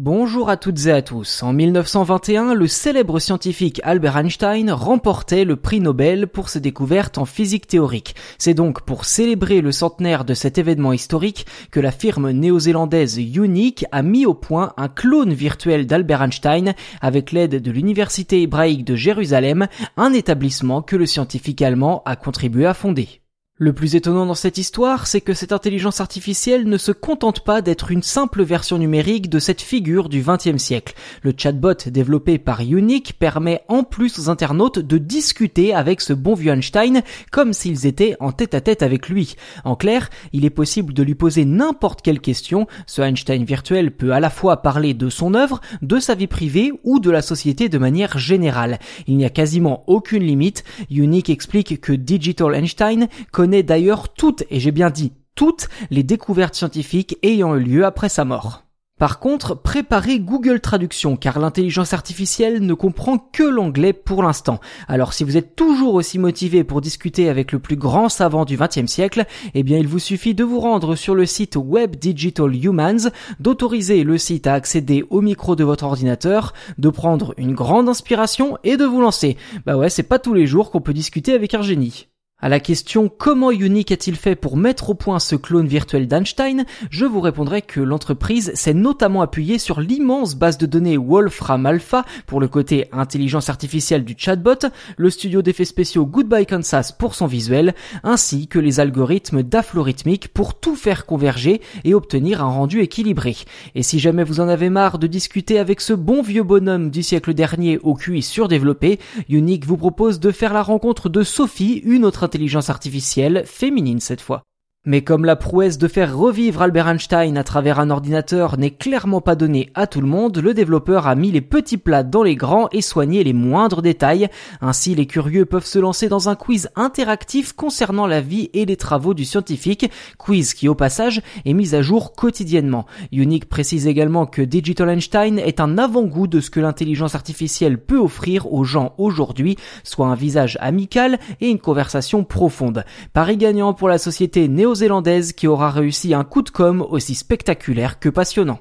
Bonjour à toutes et à tous. En 1921, le célèbre scientifique Albert Einstein remportait le prix Nobel pour ses découvertes en physique théorique. C'est donc pour célébrer le centenaire de cet événement historique que la firme néo-zélandaise Unique a mis au point un clone virtuel d'Albert Einstein avec l'aide de l'Université hébraïque de Jérusalem, un établissement que le scientifique allemand a contribué à fonder. Le plus étonnant dans cette histoire, c'est que cette intelligence artificielle ne se contente pas d'être une simple version numérique de cette figure du XXe siècle. Le chatbot développé par Unique permet en plus aux internautes de discuter avec ce bon vieux Einstein comme s'ils étaient en tête à tête avec lui. En clair, il est possible de lui poser n'importe quelle question. Ce Einstein virtuel peut à la fois parler de son œuvre, de sa vie privée ou de la société de manière générale. Il n'y a quasiment aucune limite. Unique explique que Digital Einstein d'ailleurs toutes, et j'ai bien dit toutes, les découvertes scientifiques ayant eu lieu après sa mort. Par contre, préparez Google Traduction car l'intelligence artificielle ne comprend que l'anglais pour l'instant. Alors si vous êtes toujours aussi motivé pour discuter avec le plus grand savant du XXe siècle, eh bien il vous suffit de vous rendre sur le site Web Digital Humans, d'autoriser le site à accéder au micro de votre ordinateur, de prendre une grande inspiration et de vous lancer. Bah ouais, c'est pas tous les jours qu'on peut discuter avec un génie. À la question comment Unique a-t-il fait pour mettre au point ce clone virtuel d'Einstein, je vous répondrai que l'entreprise s'est notamment appuyée sur l'immense base de données Wolfram Alpha pour le côté intelligence artificielle du chatbot, le studio d'effets spéciaux Goodbye Kansas pour son visuel, ainsi que les algorithmes d'aflorhythmique pour tout faire converger et obtenir un rendu équilibré. Et si jamais vous en avez marre de discuter avec ce bon vieux bonhomme du siècle dernier au QI surdéveloppé, Unique vous propose de faire la rencontre de Sophie, une autre intelligence artificielle, féminine cette fois. Mais comme la prouesse de faire revivre Albert Einstein à travers un ordinateur n'est clairement pas donnée à tout le monde, le développeur a mis les petits plats dans les grands et soigné les moindres détails. Ainsi, les curieux peuvent se lancer dans un quiz interactif concernant la vie et les travaux du scientifique, quiz qui au passage est mis à jour quotidiennement. Unique précise également que Digital Einstein est un avant-goût de ce que l'intelligence artificielle peut offrir aux gens aujourd'hui, soit un visage amical et une conversation profonde. Paris gagnant pour la société néo zélandaise qui aura réussi un coup de com aussi spectaculaire que passionnant.